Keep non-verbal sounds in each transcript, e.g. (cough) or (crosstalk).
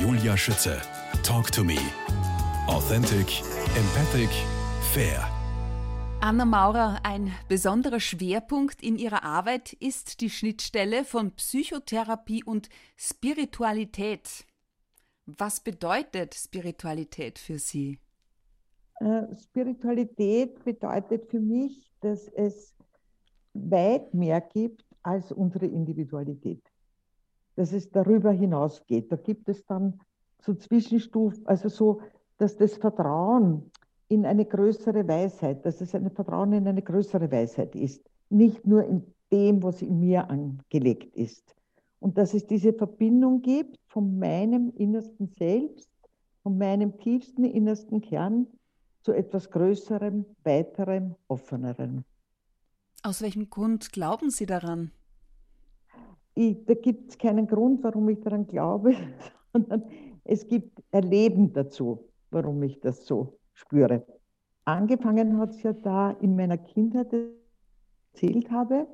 Julia Schütze. Talk to me. Authentic, empathic, fair. Anna Maurer, ein besonderer Schwerpunkt in ihrer Arbeit ist die Schnittstelle von Psychotherapie und Spiritualität. Was bedeutet Spiritualität für Sie? Äh, Spiritualität bedeutet für mich, dass es weit mehr gibt als unsere Individualität. Dass es darüber hinausgeht. Da gibt es dann so Zwischenstufen, also so, dass das Vertrauen in eine größere Weisheit, dass es ein Vertrauen in eine größere Weisheit ist. Nicht nur in dem, was in mir angelegt ist. Und dass es diese Verbindung gibt von meinem innersten Selbst, von meinem tiefsten innersten Kern zu etwas Größerem, weiterem, offenerem. Aus welchem Grund glauben Sie daran? Ich, da gibt es keinen Grund, warum ich daran glaube, (laughs) sondern es gibt Erleben dazu, warum ich das so spüre. Angefangen hat es ja da in meiner Kindheit erzählt habe,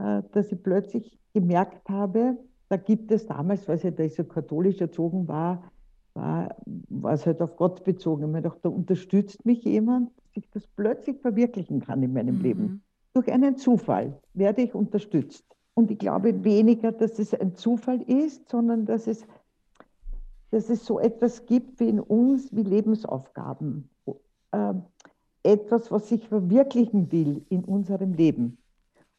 äh, dass ich plötzlich gemerkt habe, da gibt es damals, weil ich da so katholisch erzogen war, war, war es halt auf Gott bezogen. Ich dachte, da unterstützt mich jemand, dass ich das plötzlich verwirklichen kann in meinem mhm. Leben. Durch einen Zufall werde ich unterstützt. Und ich glaube weniger, dass es ein Zufall ist, sondern dass es, dass es so etwas gibt wie in uns, wie Lebensaufgaben. Äh, etwas, was sich verwirklichen will in unserem Leben.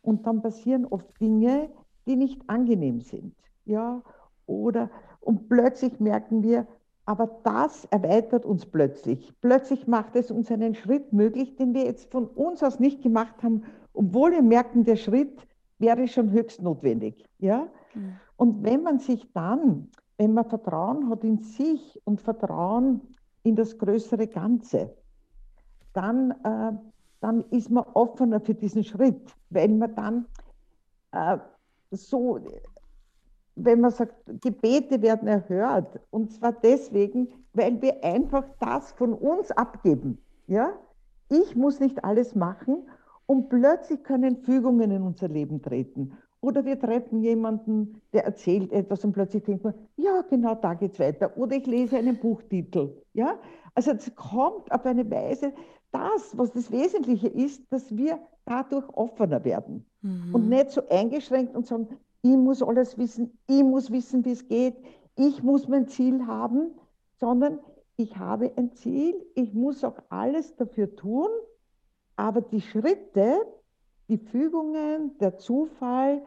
Und dann passieren oft Dinge, die nicht angenehm sind. Ja? Oder, und plötzlich merken wir, aber das erweitert uns plötzlich. Plötzlich macht es uns einen Schritt möglich, den wir jetzt von uns aus nicht gemacht haben, obwohl wir merken, der Schritt wäre schon höchst notwendig. Ja? Mhm. Und wenn man sich dann, wenn man Vertrauen hat in sich und Vertrauen in das größere Ganze, dann, äh, dann ist man offener für diesen Schritt, weil man dann äh, so, wenn man sagt, Gebete werden erhört. Und zwar deswegen, weil wir einfach das von uns abgeben. Ja? Ich muss nicht alles machen und plötzlich können Fügungen in unser Leben treten. Oder wir treffen jemanden, der erzählt etwas und plötzlich denkt man, ja, genau da geht es weiter. Oder ich lese einen Buchtitel. Ja? Also es kommt auf eine Weise, das, was das Wesentliche ist, dass wir dadurch offener werden mhm. und nicht so eingeschränkt und sagen, ich muss alles wissen, ich muss wissen, wie es geht, ich muss mein Ziel haben, sondern ich habe ein Ziel, ich muss auch alles dafür tun, aber die Schritte, die Fügungen, der Zufall,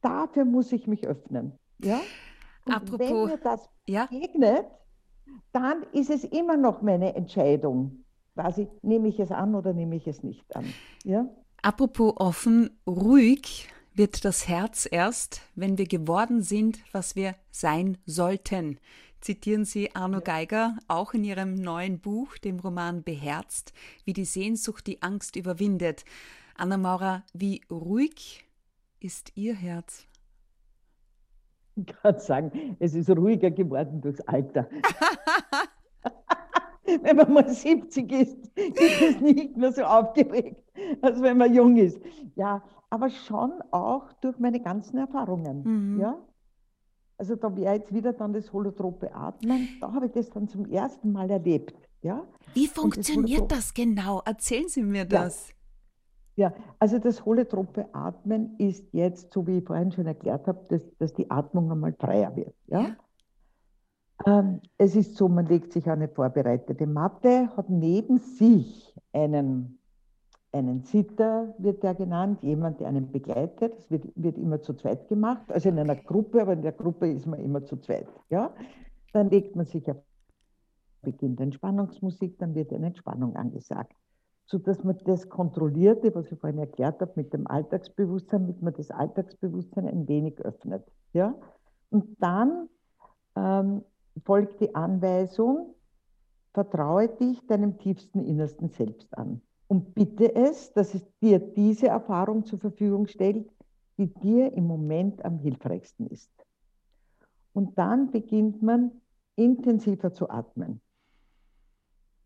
dafür muss ich mich öffnen. Ja? Und Apropos, wenn mir das ja? begegnet, dann ist es immer noch meine Entscheidung. Quasi, nehme ich es an oder nehme ich es nicht an. Ja? Apropos offen, ruhig wird das Herz erst, wenn wir geworden sind, was wir sein sollten. Zitieren Sie Arno Geiger auch in Ihrem neuen Buch, dem Roman Beherzt, wie die Sehnsucht die Angst überwindet. Anna Maurer, wie ruhig ist Ihr Herz? Ich kann sagen, es ist ruhiger geworden durchs Alter. (laughs) wenn man mal 70 ist, ist es nicht mehr so aufgeregt, als wenn man jung ist. Ja, aber schon auch durch meine ganzen Erfahrungen. Mhm. Ja? Also da wäre jetzt wieder dann das holotrope Atmen. Da habe ich das dann zum ersten Mal erlebt. Ja? Wie funktioniert das, das, genau? Erzählen Sie mir das. Ja. ja. also das holotrope Atmen ist jetzt, so wie ich vorhin schon erklärt habe, dass, dass die Atmung einmal freier wird. Ja? ja. Ähm, es ist so, man legt sich eine vorbereitete Matte, hat neben sich einen, einen Sitter, wird der genannt, jemand, der einen begleitet. Das wird, wird immer zu zweit gemacht, also in einer Gruppe, aber in der Gruppe ist man immer zu zweit. Ja? Dann legt man sich auf beginnt Entspannungsmusik, dann wird eine Entspannung angesagt. Sodass man das Kontrollierte, was ich vorhin erklärt habe, mit dem Alltagsbewusstsein, mit man das Alltagsbewusstsein ein wenig öffnet. Ja? Und dann ähm, folgt die Anweisung, vertraue dich deinem tiefsten Innersten selbst an und bitte es, dass es dir diese Erfahrung zur Verfügung stellt, die dir im Moment am hilfreichsten ist. Und dann beginnt man intensiver zu atmen.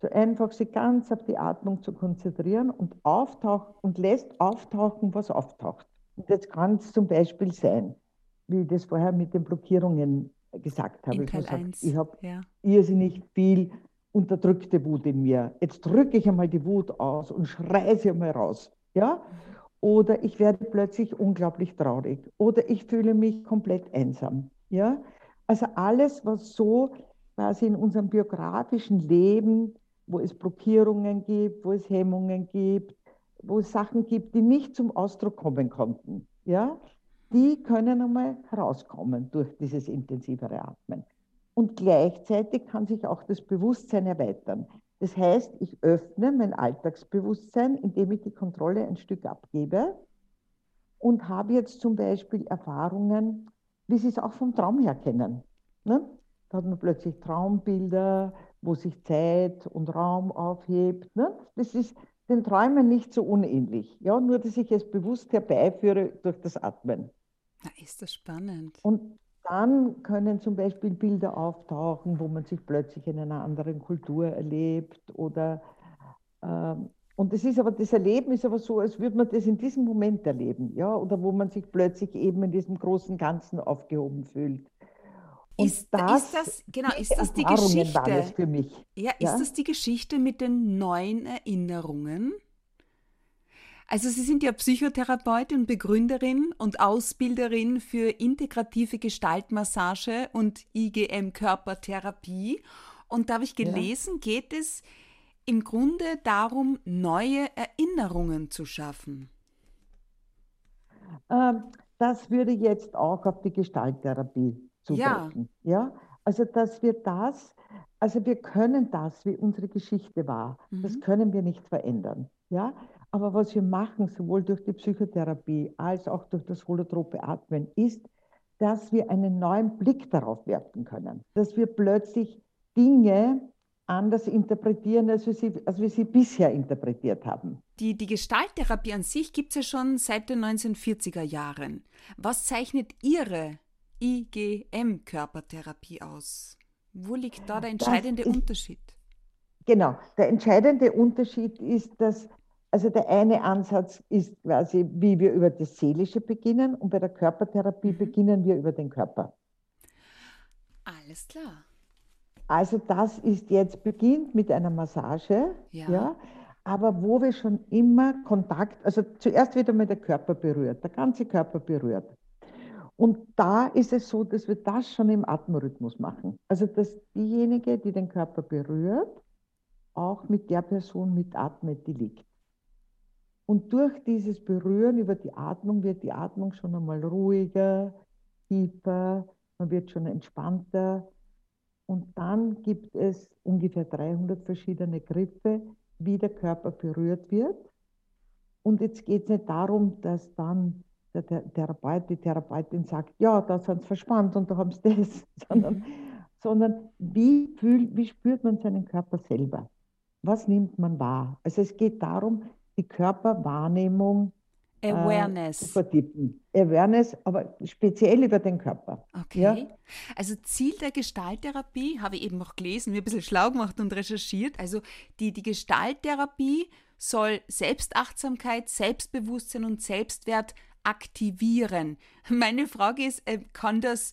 So einfach sich ganz auf die Atmung zu konzentrieren und, auftauch und lässt auftauchen, was auftaucht. Und jetzt kann es zum Beispiel sein, wie ich das vorher mit den Blockierungen gesagt habe. In Teil 1. Ich habe ja. irrsinnig viel unterdrückte Wut in mir. Jetzt drücke ich einmal die Wut aus und schreie sie einmal raus. Ja? Oder ich werde plötzlich unglaublich traurig. Oder ich fühle mich komplett einsam. Ja? Also alles, was so quasi in unserem biografischen Leben, wo es Blockierungen gibt, wo es Hemmungen gibt, wo es Sachen gibt, die nicht zum Ausdruck kommen konnten, ja, die können einmal herauskommen durch dieses intensivere Atmen. Und gleichzeitig kann sich auch das Bewusstsein erweitern. Das heißt, ich öffne mein Alltagsbewusstsein, indem ich die Kontrolle ein Stück abgebe und habe jetzt zum Beispiel Erfahrungen, wie Sie es auch vom Traum her kennen. Ne? Da hat man plötzlich Traumbilder, wo sich Zeit und Raum aufhebt. Ne? Das ist den Träumen nicht so unähnlich. Ja? Nur, dass ich es bewusst herbeiführe durch das Atmen. Na, ist das spannend. Und dann können zum Beispiel Bilder auftauchen, wo man sich plötzlich in einer anderen Kultur erlebt oder ähm, und das ist aber, das Erleben ist aber so, als würde man das in diesem Moment erleben, ja, oder wo man sich plötzlich eben in diesem großen Ganzen aufgehoben fühlt. Und ist, das, ist das, genau, ist das die Geschichte? Ja, ist ja? das die Geschichte mit den neuen Erinnerungen? Also Sie sind ja Psychotherapeutin Begründerin und Ausbilderin für integrative Gestaltmassage und IGM-Körpertherapie. Und da habe ich gelesen, ja. geht es im Grunde darum, neue Erinnerungen zu schaffen. Ähm, das würde jetzt auch auf die Gestalttherapie zutreffen. Ja. ja. Also, dass wir das, also wir können das, wie unsere Geschichte war, mhm. das können wir nicht verändern. Ja. Aber was wir machen, sowohl durch die Psychotherapie als auch durch das holotrope Atmen, ist, dass wir einen neuen Blick darauf werfen können. Dass wir plötzlich Dinge anders interpretieren, als wir sie, als wir sie bisher interpretiert haben. Die, die Gestalttherapie an sich gibt es ja schon seit den 1940er Jahren. Was zeichnet Ihre IGM-Körpertherapie aus? Wo liegt da der entscheidende ist, Unterschied? Genau, der entscheidende Unterschied ist, dass also der eine Ansatz ist quasi, wie wir über das Seelische beginnen und bei der Körpertherapie mhm. beginnen wir über den Körper. Alles klar. Also das ist jetzt beginnt mit einer Massage, ja. ja. aber wo wir schon immer Kontakt, also zuerst wird einmal der Körper berührt, der ganze Körper berührt. Und da ist es so, dass wir das schon im Atemrhythmus machen. Also dass diejenige, die den Körper berührt, auch mit der Person mitatmet, die liegt. Und durch dieses Berühren über die Atmung wird die Atmung schon einmal ruhiger, tiefer, man wird schon entspannter. Und dann gibt es ungefähr 300 verschiedene Griffe, wie der Körper berührt wird. Und jetzt geht es nicht darum, dass dann der Therapeut, die Therapeutin sagt, ja, da sind sie verspannt und da haben sie das, (laughs) sondern, (laughs) sondern wie, fühlt, wie spürt man seinen Körper selber? Was nimmt man wahr? Also es geht darum, die Körperwahrnehmung äh, Awareness. Äh, vertiefen. Awareness, aber speziell über den Körper. Okay. Ja? Also Ziel der Gestalttherapie, habe ich eben auch gelesen, mir ein bisschen schlau gemacht und recherchiert. Also die, die Gestalttherapie soll Selbstachtsamkeit, Selbstbewusstsein und Selbstwert aktivieren. Meine Frage ist, äh, kann das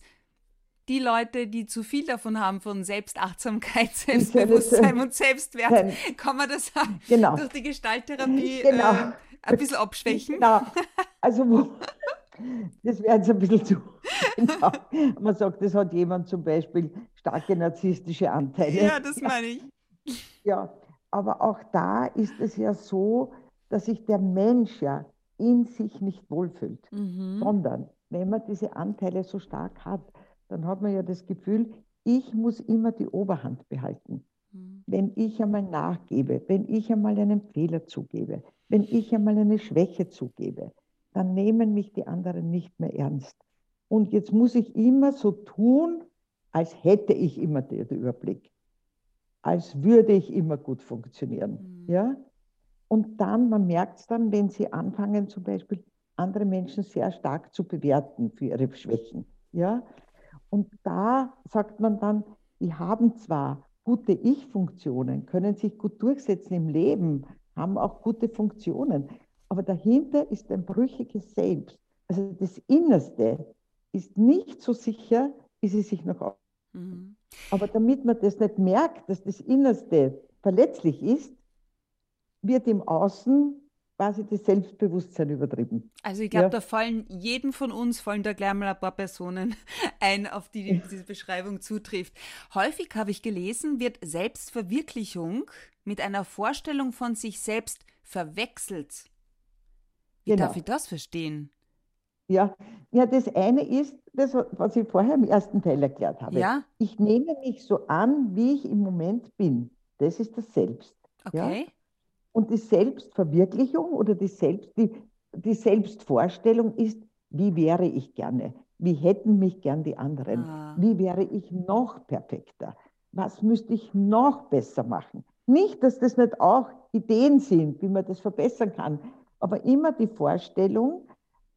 die Leute, die zu viel davon haben, von Selbstachtsamkeit, (laughs) Selbstbewusstsein und Selbstwert, kann man das genau. durch die Gestalttherapie genau. äh, ein bisschen abschwächen? Genau. Also, wo, das wäre jetzt ein bisschen zu. (laughs) Genau. Man sagt, das hat jemand zum Beispiel starke narzisstische Anteile. Ja, das meine ich. (laughs) Ja, aber auch da ist es ja so, dass sich der Mensch ja in sich nicht wohlfühlt, mhm. sondern wenn man diese Anteile so stark hat, dann hat man ja das Gefühl, ich muss immer die Oberhand behalten. Mhm. Wenn ich einmal nachgebe, wenn ich einmal einen Fehler zugebe, wenn ich einmal eine Schwäche zugebe, dann nehmen mich die anderen nicht mehr ernst. Und jetzt muss ich immer so tun, als hätte ich immer den Überblick, als würde ich immer gut funktionieren. Mhm. Ja? Und dann, man merkt es dann, wenn sie anfangen, zum Beispiel andere Menschen sehr stark zu bewerten für ihre Schwächen. Ja? Und da sagt man dann, die haben zwar gute Ich-Funktionen, können sich gut durchsetzen im Leben, haben auch gute Funktionen, aber dahinter ist ein brüchiges Selbst. Also das Innerste ist nicht so sicher, wie sie sich noch. Mhm. Aber damit man das nicht merkt, dass das Innerste verletzlich ist, wird im Außen quasi das Selbstbewusstsein übertrieben. Also ich glaube, ja. da fallen jedem von uns, fallen da gleich mal ein paar Personen (laughs) ein, auf die diese Beschreibung zutrifft. Häufig habe ich gelesen, wird Selbstverwirklichung mit einer Vorstellung von sich selbst verwechselt. Wie genau. darf ich das verstehen? Ja, ja, das eine ist das, was ich vorher im ersten Teil erklärt habe. Ja? Ich nehme mich so an, wie ich im Moment bin. Das ist das Selbst. Okay. Ja? Und die Selbstverwirklichung oder die, Selbst, die, die Selbstvorstellung ist, wie wäre ich gerne? Wie hätten mich gern die anderen? Ah. Wie wäre ich noch perfekter? Was müsste ich noch besser machen? Nicht, dass das nicht auch Ideen sind, wie man das verbessern kann, aber immer die Vorstellung,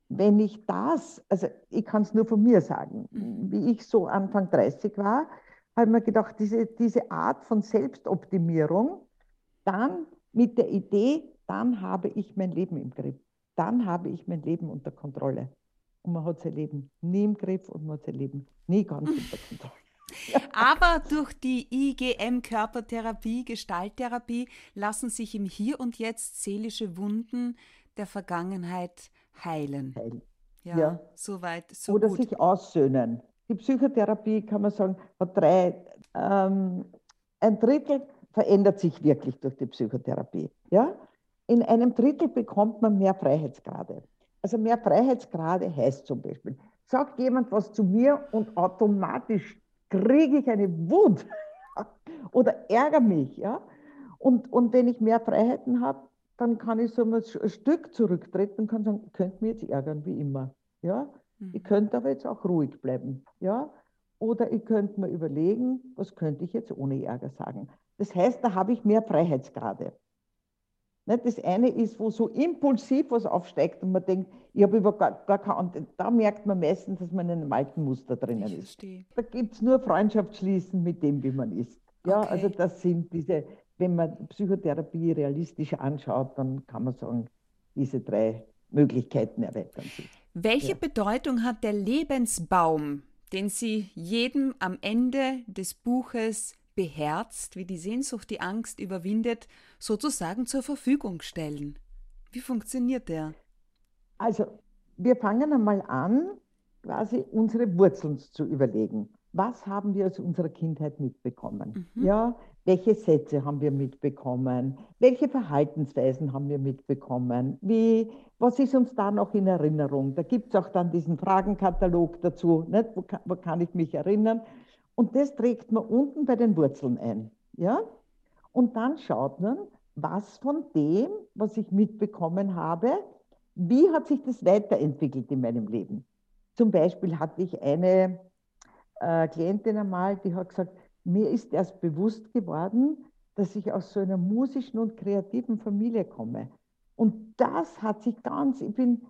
wenn ich das, also ich kann es nur von mir sagen, mhm. wie ich so Anfang 30 war, habe ich mir gedacht, diese, diese Art von Selbstoptimierung, dann mit der Idee, dann habe ich mein Leben im Griff, dann habe ich mein Leben unter Kontrolle. Und man hat sein Leben nie im Griff und man hat sein Leben nie ganz (laughs) unter Kontrolle. Aber durch die IGM-Körpertherapie, Gestalttherapie lassen sich im Hier und Jetzt seelische Wunden der Vergangenheit heilen. heilen. Ja, ja. soweit, so Oder gut. sich aussöhnen. Die Psychotherapie, kann man sagen, hat drei, ähm, ein Drittel verändert sich wirklich durch die Psychotherapie. Ja? In einem Drittel bekommt man mehr Freiheitsgrade. Also mehr Freiheitsgrade heißt zum Beispiel, sagt jemand was zu mir und automatisch kriege ich eine Wut (laughs) oder ärgere mich. Ja? Und, und wenn ich mehr Freiheiten habe, dann kann ich so ein Stück zurücktreten und kann sagen, ihr könnt mich jetzt ärgern, wie immer. Ja? Mhm. Ich könnte aber jetzt auch ruhig bleiben. Ja? Oder ich könnte mir überlegen, was könnte ich jetzt ohne Ärger sagen. Das heißt, da habe ich mehr Freiheitsgrade. Ne, das eine ist, wo so impulsiv was aufsteigt und man denkt, ich habe über gar, keinen, da merkt man meistens, dass man in einem alten Muster drinnen ich ist. Verstehe. Da gibt es nur Freundschaft schließen mit dem, wie man ist. Ja, okay. also das sind diese, wenn man Psychotherapie realistisch anschaut, dann kann man sagen, diese drei Möglichkeiten erweitern sich. Welche ja. Bedeutung hat der Lebensbaum, den Sie jedem am Ende des Buches beherzt, wie die Sehnsucht die Angst überwindet, sozusagen zur Verfügung stellen? Wie funktioniert der? Also, wir fangen einmal an, quasi unsere Wurzeln zu überlegen. Was haben wir aus unserer Kindheit mitbekommen? Mhm. Ja, welche Sätze haben wir mitbekommen? Welche Verhaltensweisen haben wir mitbekommen? Wie, was ist uns da noch in Erinnerung? Da gibt es auch dann diesen Fragenkatalog dazu. Nicht? Wo, kann, wo kann ich mich erinnern? Und das trägt man unten bei den Wurzeln ein. Ja? Und dann schaut man, was von dem, was ich mitbekommen habe, wie hat sich das weiterentwickelt in meinem Leben? Zum Beispiel hatte ich eine äh, Klientin einmal, die hat gesagt, mir ist erst bewusst geworden, dass ich aus so einer musischen und kreativen Familie komme. Und das hat sich ganz, ich bin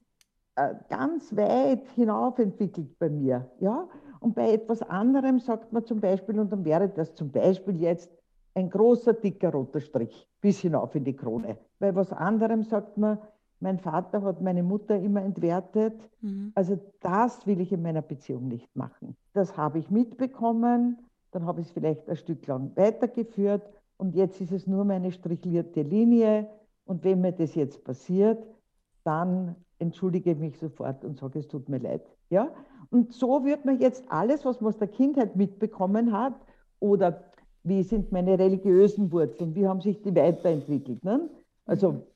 äh, ganz weit hinauf entwickelt bei mir. Ja? Und bei etwas anderem sagt man zum Beispiel, und dann wäre das zum Beispiel jetzt ein großer, dicker roter Strich bis hinauf in die Krone. Bei was anderem sagt man, mein Vater hat meine Mutter immer entwertet. Mhm. Also das will ich in meiner Beziehung nicht machen. Das habe ich mitbekommen, dann habe ich es vielleicht ein Stück lang weitergeführt und jetzt ist es nur meine strichlierte Linie. Und wenn mir das jetzt passiert, dann entschuldige ich mich sofort und sage, es tut mir leid. Ja? Und so wird man jetzt alles, was man aus der Kindheit mitbekommen hat, oder wie sind meine religiösen Wurzeln, wie haben sich die weiterentwickelt. Ne? Also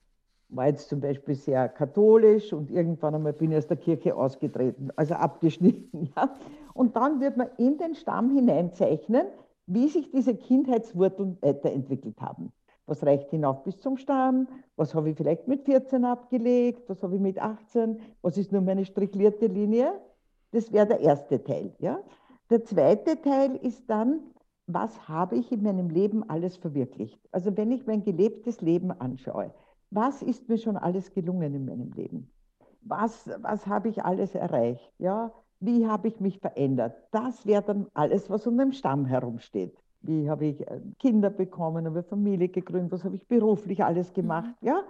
war jetzt zum Beispiel sehr katholisch und irgendwann einmal bin ich aus der Kirche ausgetreten, also abgeschnitten. (laughs) Ja? Und dann wird man in den Stamm hineinzeichnen, wie sich diese Kindheitswurzeln weiterentwickelt haben. Was reicht hinauf bis zum Stamm? Was habe ich vielleicht mit 14 abgelegt? Was habe ich mit 18? Was ist nur meine strichlierte Linie? Das wäre der erste Teil. Ja? Der zweite Teil ist dann, was habe ich in meinem Leben alles verwirklicht? Also wenn ich mein gelebtes Leben anschaue, was ist mir schon alles gelungen in meinem Leben? Was, was habe ich alles erreicht? Ja? Wie habe ich mich verändert? Das wäre dann alles, was um den Stamm herumsteht. Wie habe ich äh, Kinder bekommen, habe Familie gegründet, was habe ich beruflich alles mhm. gemacht? Mhm. Ja?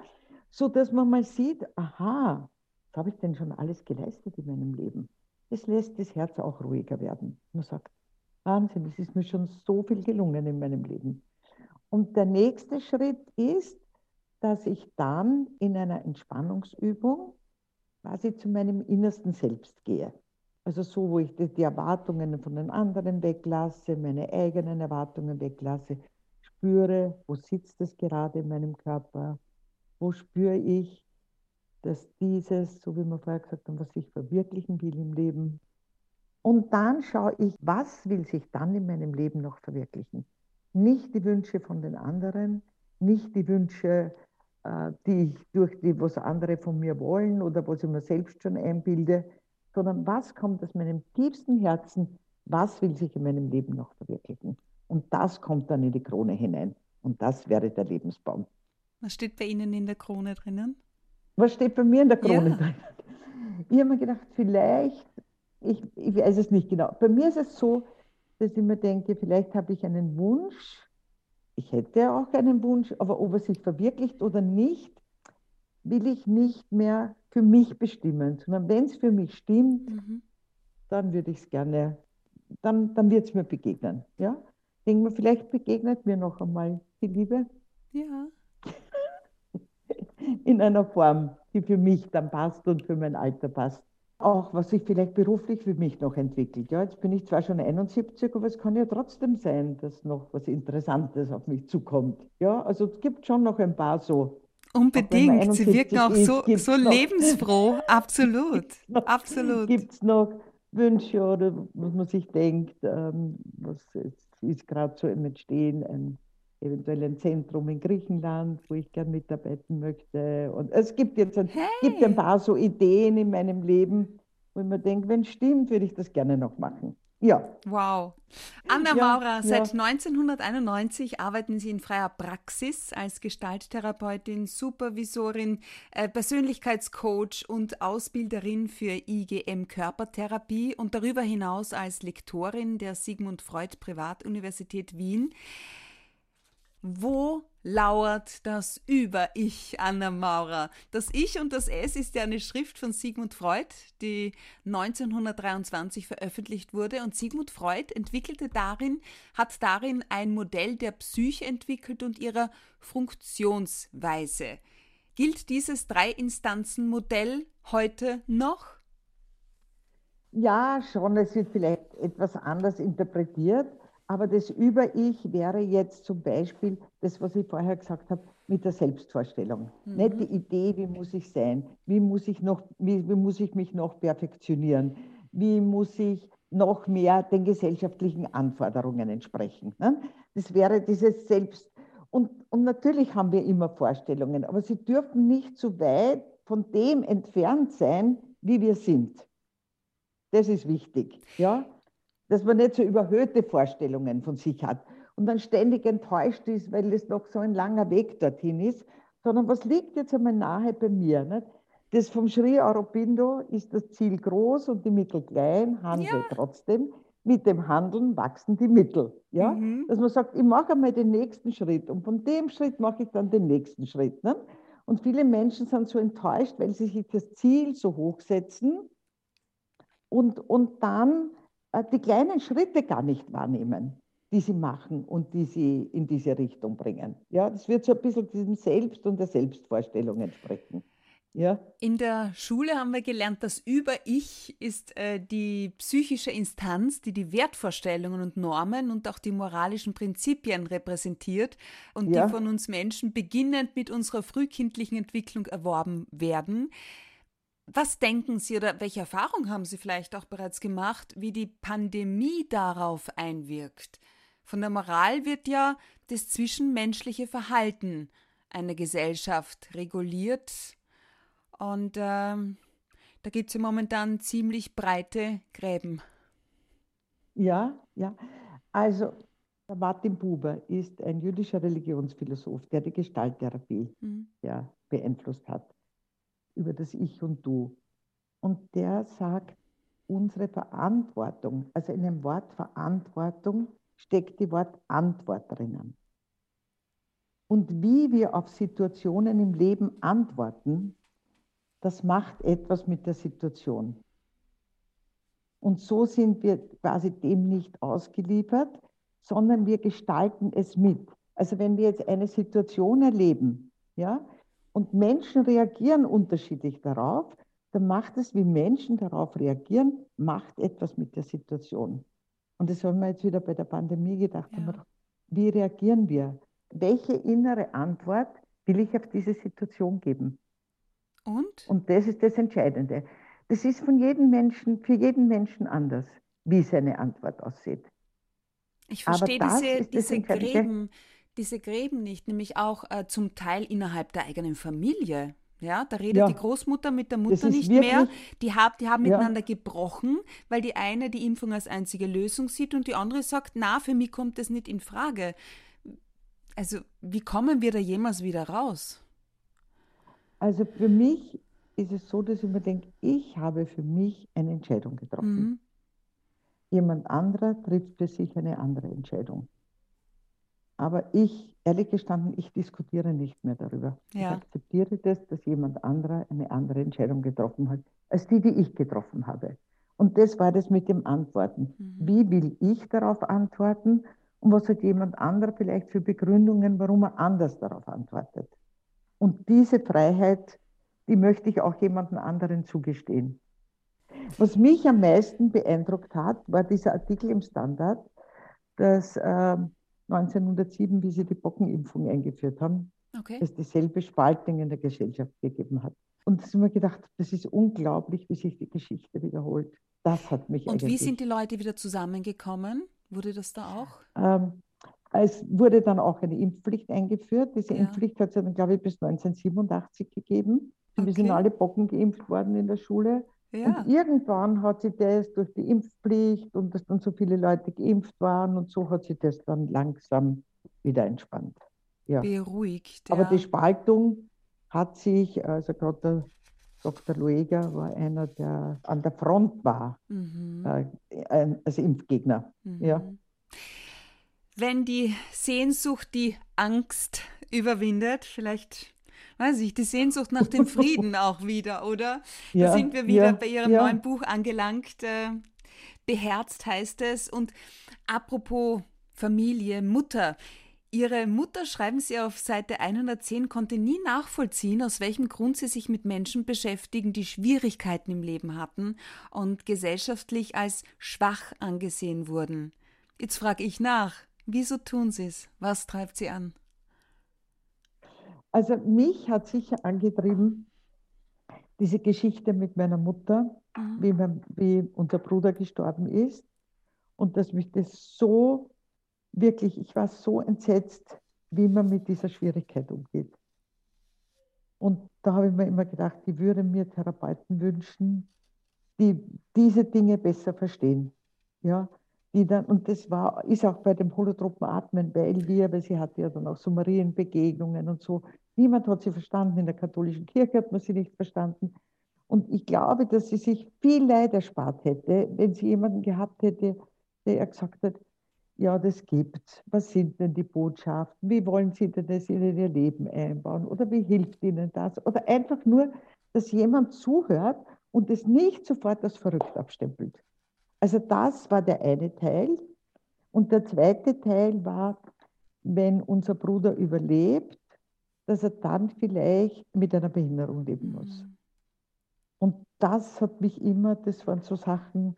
So dass man mal sieht, aha, was habe ich denn schon alles geleistet in meinem Leben? das lässt das Herz auch ruhiger werden. Man sagt, Wahnsinn, es ist mir schon so viel gelungen in meinem Leben. Und der nächste Schritt ist, dass ich dann in einer Entspannungsübung quasi zu meinem innersten Selbst gehe. Also so, wo ich die, Erwartungen von den anderen weglasse, meine eigenen Erwartungen weglasse, spüre, wo sitzt es gerade in meinem Körper, wo spüre ich, dass dieses, so wie wir vorher gesagt haben, was ich verwirklichen will im Leben. Und dann schaue ich, was will sich dann in meinem Leben noch verwirklichen. Nicht die Wünsche von den anderen, nicht die Wünsche, die ich durch die, was andere von mir wollen oder was ich mir selbst schon einbilde, sondern was kommt aus meinem tiefsten Herzen, was will sich in meinem Leben noch verwirklichen. Und das kommt dann in die Krone hinein. Und das wäre der Lebensbaum. Was steht bei Ihnen in der Krone drinnen? Was steht bei mir in der Krone ja. drinnen? Ich habe mir gedacht, vielleicht, ich, ich weiß es nicht genau. Bei mir ist es so, dass ich mir denke, vielleicht habe ich einen Wunsch. Ich hätte auch einen Wunsch, aber ob er sich verwirklicht oder nicht, will ich nicht mehr für mich bestimmen, sondern wenn es für mich stimmt, mhm. dann würde ich es gerne, dann, dann wird es mir begegnen. Ja? Denke mir, vielleicht begegnet mir noch einmal die Liebe. Ja. (laughs) In einer Form, die für mich dann passt und für mein Alter passt. Auch was sich vielleicht beruflich für mich noch entwickelt. Ja, jetzt bin ich zwar schon 71, aber es kann ja trotzdem sein, dass noch was Interessantes auf mich zukommt. Ja, also es gibt schon noch ein paar so Unbedingt. Sie wirken auch ist, so, so lebensfroh. (laughs) Absolut. noch, Absolut. Gibt es noch Wünsche oder was man sich denkt, ähm, was ist gerade so im Entstehen, ein, eventuell ein Zentrum in Griechenland, wo ich gern mitarbeiten möchte. Und es gibt jetzt ein, hey. gibt ein paar so Ideen in meinem Leben, wo ich mir denke, wenn es stimmt, würde ich das gerne noch machen. Ja. Wow. Anna ja, Maurer, seit ja. 1991 arbeiten Sie in freier Praxis als Gestalttherapeutin, Supervisorin, äh, Persönlichkeitscoach und Ausbilderin für IGM Körpertherapie und darüber hinaus als Lektorin der Sigmund Freud Privatuniversität Wien. Wo lauert das Über-Ich, Anna Maurer? Das Ich und das Es ist ja eine Schrift von Sigmund Freud, die 1923 veröffentlicht wurde. Und Sigmund Freud entwickelte darin, hat darin ein Modell der Psyche entwickelt und ihrer Funktionsweise. Gilt dieses Drei-Instanzen-Modell heute noch? Ja, schon. Es wird vielleicht etwas anders interpretiert. Aber das Über-Ich wäre jetzt zum Beispiel das, was ich vorher gesagt habe, mit der Selbstvorstellung. Mhm. Nicht die Idee, wie muss ich sein, wie muss ich, noch, wie, wie muss ich mich noch perfektionieren, wie muss ich noch mehr den gesellschaftlichen Anforderungen entsprechen. Ne? Das wäre dieses Selbst. Und, und natürlich haben wir immer Vorstellungen, aber sie dürfen nicht zu weit von dem entfernt sein, wie wir sind. Das ist wichtig. Ja? Dass man nicht so überhöhte Vorstellungen von sich hat und dann ständig enttäuscht ist, weil es noch so ein langer Weg dorthin ist, sondern was liegt jetzt einmal nahe bei mir? Nicht? Das vom Sri Aurobindo ist das Ziel groß und die Mittel klein, handle ja. trotzdem. Mit dem Handeln wachsen die Mittel. Ja? Mhm. Dass man sagt, ich mache einmal den nächsten Schritt und von dem Schritt mache ich dann den nächsten Schritt. Nicht? Und viele Menschen sind so enttäuscht, weil sie sich das Ziel so hoch setzen und, und dann die kleinen Schritte gar nicht wahrnehmen, die sie machen und die sie in diese Richtung bringen. Ja, das wird so ein bisschen diesem Selbst und der Selbstvorstellung entsprechen. Ja. In der Schule haben wir gelernt, das Über-Ich ist äh, die psychische Instanz, die die Wertvorstellungen und Normen und auch die moralischen Prinzipien repräsentiert und ja. die von uns Menschen beginnend mit unserer frühkindlichen Entwicklung erworben werden. Was denken Sie oder welche Erfahrung haben Sie vielleicht auch bereits gemacht, wie die Pandemie darauf einwirkt? Von der Moral wird ja das zwischenmenschliche Verhalten einer Gesellschaft reguliert und äh, da gibt es ja momentan ziemlich breite Gräben. Ja, ja. Also Martin Buber ist ein jüdischer Religionsphilosoph, der die Gestalttherapie mhm. ja, beeinflusst hat über das Ich und Du. Und der sagt, unsere Verantwortung, also in dem Wort Verantwortung steckt die Wort Antwort drinnen. Und wie wir auf Situationen im Leben antworten, das macht etwas mit der Situation. Und so sind wir quasi dem nicht ausgeliefert, sondern wir gestalten es mit. Also wenn wir jetzt eine Situation erleben, ja, und Menschen reagieren unterschiedlich darauf, dann macht es, wie Menschen darauf reagieren, macht etwas mit der Situation. Und das haben wir jetzt wieder bei der Pandemie gedacht. Ja. Wie reagieren wir? Welche innere Antwort will ich auf diese Situation geben? Und? Und das ist das Entscheidende. Das ist von jedem Menschen, für jeden Menschen anders, wie seine Antwort aussieht. Ich verstehe diese, diese Gräben, diese Gräben nicht, nämlich auch äh, zum Teil innerhalb der eigenen Familie. Ja, da redet ja. die Großmutter mit der Mutter nicht wirklich, mehr. Die, hab, die haben miteinander ja. gebrochen, weil die eine die Impfung als einzige Lösung sieht und die andere sagt, na, für mich kommt das nicht in Frage. Also, wie kommen wir da jemals wieder raus? Also für mich ist es so, dass ich mir denke, ich habe für mich eine Entscheidung getroffen. Mhm. Jemand anderer trifft für sich eine andere Entscheidung. Aber ich, ehrlich gestanden, ich diskutiere nicht mehr darüber. Ja. Ich akzeptiere das, dass jemand anderer eine andere Entscheidung getroffen hat, als die, die ich getroffen habe. Und das war das mit dem Antworten. Mhm. Wie will ich darauf antworten? Und was hat jemand anderer vielleicht für Begründungen, warum er anders darauf antwortet? Und diese Freiheit, die möchte ich auch jemandem anderen zugestehen. Was mich am meisten beeindruckt hat, war dieser Artikel im Standard, dass äh, 1907, wie sie die Bockenimpfung eingeführt haben, okay. es dieselbe Spaltung in der Gesellschaft gegeben hat. Und da haben wir gedacht, das ist unglaublich, wie sich die Geschichte wiederholt. Das hat mich Und wie sind die Leute wieder zusammengekommen? Wurde das da auch? Ähm, es wurde dann auch eine Impfpflicht eingeführt. Diese ja. Impfpflicht hat es dann, glaube ich, bis 1987 gegeben. Okay. Wir sind alle Bocken geimpft worden in der Schule. Ja. Und irgendwann hat sich das durch die Impfpflicht und dass dann so viele Leute geimpft waren und so hat sich das dann langsam wieder entspannt. Ja. Beruhigt. Ja. Aber die Spaltung hat sich, also gerade der Dr. Lueger war einer, der an der Front war, mhm. äh, als Impfgegner. Mhm. Ja. Wenn die Sehnsucht die Angst überwindet, vielleicht weiß ich, die Sehnsucht nach dem Frieden auch wieder, oder? Ja, da sind wir wieder ja, bei Ihrem ja. neuen Buch angelangt. Äh, beherzt heißt es. Und apropos Familie, Mutter. Ihre Mutter, schreiben Sie auf Seite 110, konnte nie nachvollziehen, aus welchem Grund sie sich mit Menschen beschäftigen, die Schwierigkeiten im Leben hatten und gesellschaftlich als schwach angesehen wurden. Jetzt frage ich nach, wieso tun Sie es? Was treibt Sie an? Also mich hat sicher angetrieben, diese Geschichte mit meiner Mutter, mhm. wie, mein, wie unser Bruder gestorben ist. Und dass mich das so wirklich, ich war so entsetzt, wie man mit dieser Schwierigkeit umgeht. Und da habe ich mir immer gedacht, ich würde mir Therapeuten wünschen, die diese Dinge besser verstehen. Ja, die dann, und das war, ist auch bei dem holotropen Atmen bei Elvira, weil sie hatte ja dann auch so Marienbegegnungen und so. Niemand hat sie verstanden, in der katholischen Kirche hat man sie nicht verstanden. Und ich glaube, dass sie sich viel Leid erspart hätte, wenn sie jemanden gehabt hätte, der ihr gesagt hat, ja, das gibt's. Was sind denn die Botschaften? Wie wollen Sie denn das in Ihr Leben einbauen? Oder wie hilft Ihnen das? Oder einfach nur, dass jemand zuhört und es nicht sofort als verrückt abstempelt. Also das war der eine Teil. Und der zweite Teil war, wenn unser Bruder überlebt, dass er dann vielleicht mit einer Behinderung leben muss. Mhm. Und das hat mich immer, das waren so Sachen,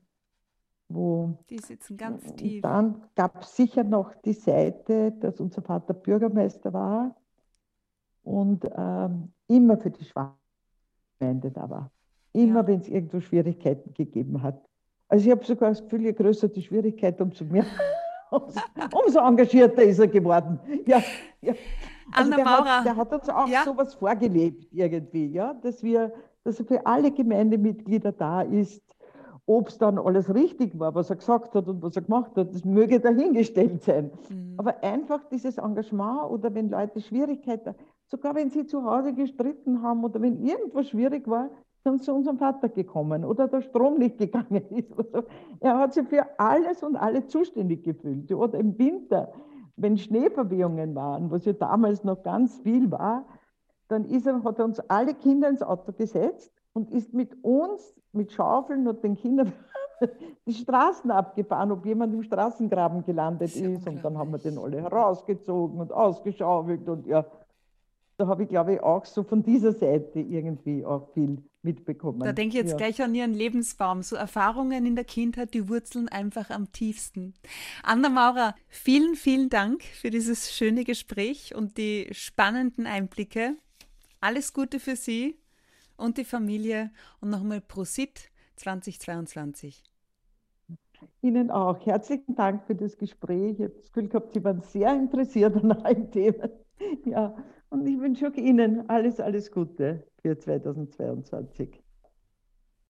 wo. Die sitzen ganz tief. Dann gab es sicher noch die Seite, dass unser Vater Bürgermeister war und ähm, immer für die Schwachen da war. Immer, ja. wenn es irgendwo Schwierigkeiten gegeben hat. Also ich habe sogar das Gefühl, je größer die Schwierigkeit, umso mehr, (laughs) umso, umso engagierter ist er geworden. Ja, ja. Also der, hat, der, hat, uns auch ja. sowas vorgelebt irgendwie, ja, dass wir, dass er für alle Gemeindemitglieder da ist. Ob es dann alles richtig war, was er gesagt hat und was er gemacht hat, das möge dahingestellt sein. Mhm. Aber einfach dieses Engagement oder wenn Leute Schwierigkeiten, sogar wenn sie zu Hause gestritten haben oder wenn irgendwas schwierig war, sind zu unserem Vater gekommen oder der Strom nicht (laughs) gegangen ist. Er hat sich für alles und alle zuständig gefühlt. Oder im Winter, wenn Schneeverwehungen waren, was ja damals noch ganz viel war, dann er, hat er uns alle Kinder ins Auto gesetzt und ist mit uns, mit Schaufeln und den Kindern (laughs) die Straßen abgefahren, ob jemand im Straßengraben gelandet ist. Und dann haben wir den alle herausgezogen und ausgeschaufelt. Und ja, da habe ich, glaube ich, auch so von dieser Seite irgendwie auch viel mitbekommen. Da denke ich jetzt ja. gleich an Ihren Lebensbaum. So Erfahrungen in der Kindheit, die wurzeln einfach am tiefsten. Anna Maurer, vielen, vielen Dank für dieses schöne Gespräch und die spannenden Einblicke. Alles Gute für Sie und die Familie und nochmal Prosit 2022. Ihnen auch. Herzlichen Dank für das Gespräch. Ich habe das Gefühl gehabt, Sie waren sehr interessiert an allen Themen. Ja, und ich wünsche auch Ihnen alles, alles Gute für 2022.